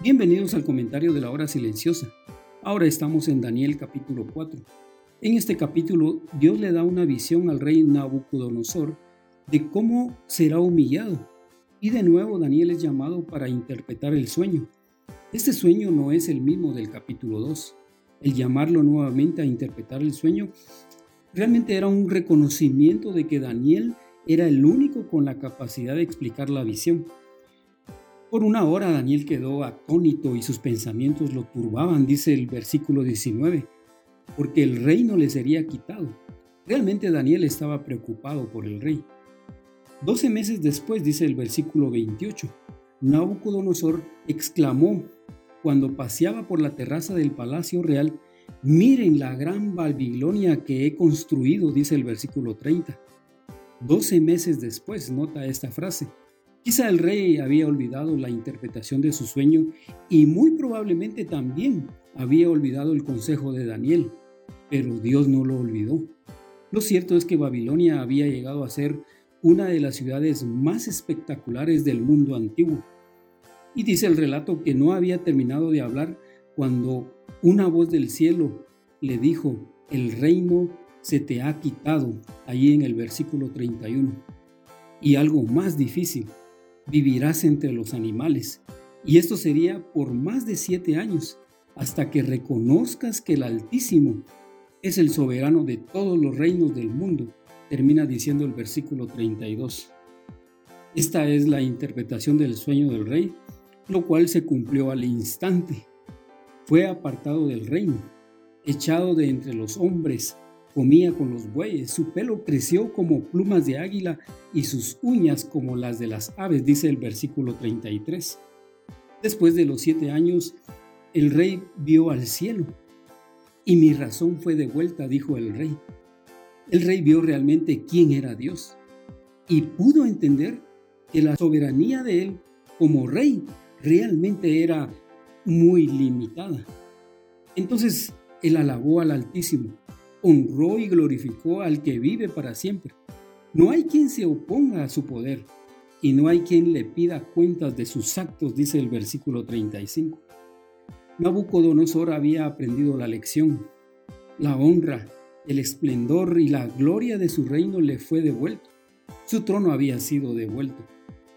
Bienvenidos al comentario de la hora silenciosa. Ahora estamos en Daniel capítulo 4. En este capítulo Dios le da una visión al rey Nabucodonosor de cómo será humillado. Y de nuevo Daniel es llamado para interpretar el sueño. Este sueño no es el mismo del capítulo 2. El llamarlo nuevamente a interpretar el sueño realmente era un reconocimiento de que Daniel era el único con la capacidad de explicar la visión. Por una hora Daniel quedó atónito y sus pensamientos lo turbaban, dice el versículo 19, porque el reino le sería quitado. Realmente Daniel estaba preocupado por el rey. Doce meses después, dice el versículo 28, Nabucodonosor exclamó cuando paseaba por la terraza del palacio real, miren la gran Babilonia que he construido, dice el versículo 30. Doce meses después, nota esta frase, Quizá el rey había olvidado la interpretación de su sueño y muy probablemente también había olvidado el consejo de Daniel, pero Dios no lo olvidó. Lo cierto es que Babilonia había llegado a ser una de las ciudades más espectaculares del mundo antiguo. Y dice el relato que no había terminado de hablar cuando una voz del cielo le dijo, el reino se te ha quitado, ahí en el versículo 31. Y algo más difícil, vivirás entre los animales. Y esto sería por más de siete años, hasta que reconozcas que el Altísimo es el soberano de todos los reinos del mundo, termina diciendo el versículo 32. Esta es la interpretación del sueño del rey, lo cual se cumplió al instante. Fue apartado del reino, echado de entre los hombres, comía con los bueyes, su pelo creció como plumas de águila y sus uñas como las de las aves, dice el versículo 33. Después de los siete años, el rey vio al cielo y mi razón fue devuelta, dijo el rey. El rey vio realmente quién era Dios y pudo entender que la soberanía de él como rey realmente era muy limitada. Entonces él alabó al Altísimo honró y glorificó al que vive para siempre. No hay quien se oponga a su poder y no hay quien le pida cuentas de sus actos, dice el versículo 35. Nabucodonosor había aprendido la lección. La honra, el esplendor y la gloria de su reino le fue devuelto. Su trono había sido devuelto.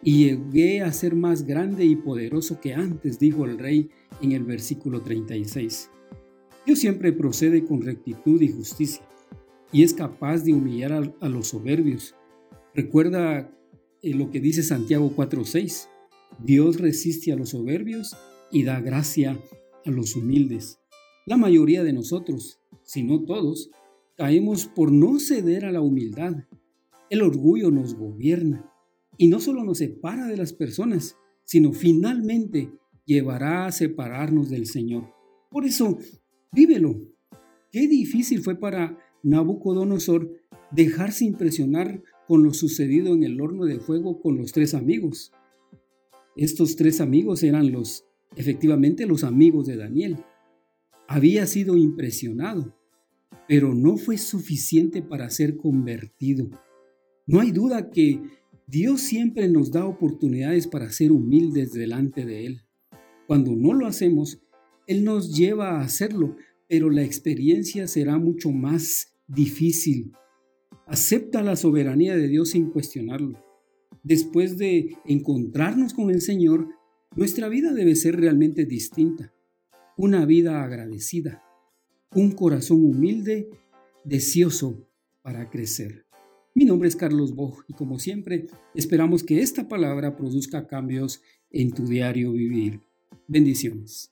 Y llegué a ser más grande y poderoso que antes, dijo el rey en el versículo 36. Dios siempre procede con rectitud y justicia y es capaz de humillar a, los soberbios. Recuerda eh, lo que dice Santiago 4:6. Dios resiste a los soberbios y da gracia a los humildes. La mayoría de nosotros, si no todos, caemos por no ceder a la humildad. El orgullo nos gobierna y no solo nos separa de las personas, sino finalmente llevará a separarnos del Señor. Por eso Vívelo. Qué difícil fue para Nabucodonosor dejarse impresionar con lo sucedido en el horno de fuego con los tres amigos. Estos tres amigos eran los, efectivamente, los amigos de Daniel. Había sido impresionado, pero no fue suficiente para ser convertido. No hay duda que Dios siempre nos da oportunidades para ser humildes delante de Él. Cuando no lo hacemos, él nos lleva a hacerlo, pero la experiencia será mucho más difícil. Acepta la soberanía de Dios sin cuestionarlo. Después de encontrarnos con el Señor, nuestra vida debe ser realmente distinta. Una vida agradecida, un corazón humilde, deseoso para crecer. Mi nombre es Carlos Boj y como siempre esperamos que esta palabra produzca cambios en tu diario vivir. Bendiciones.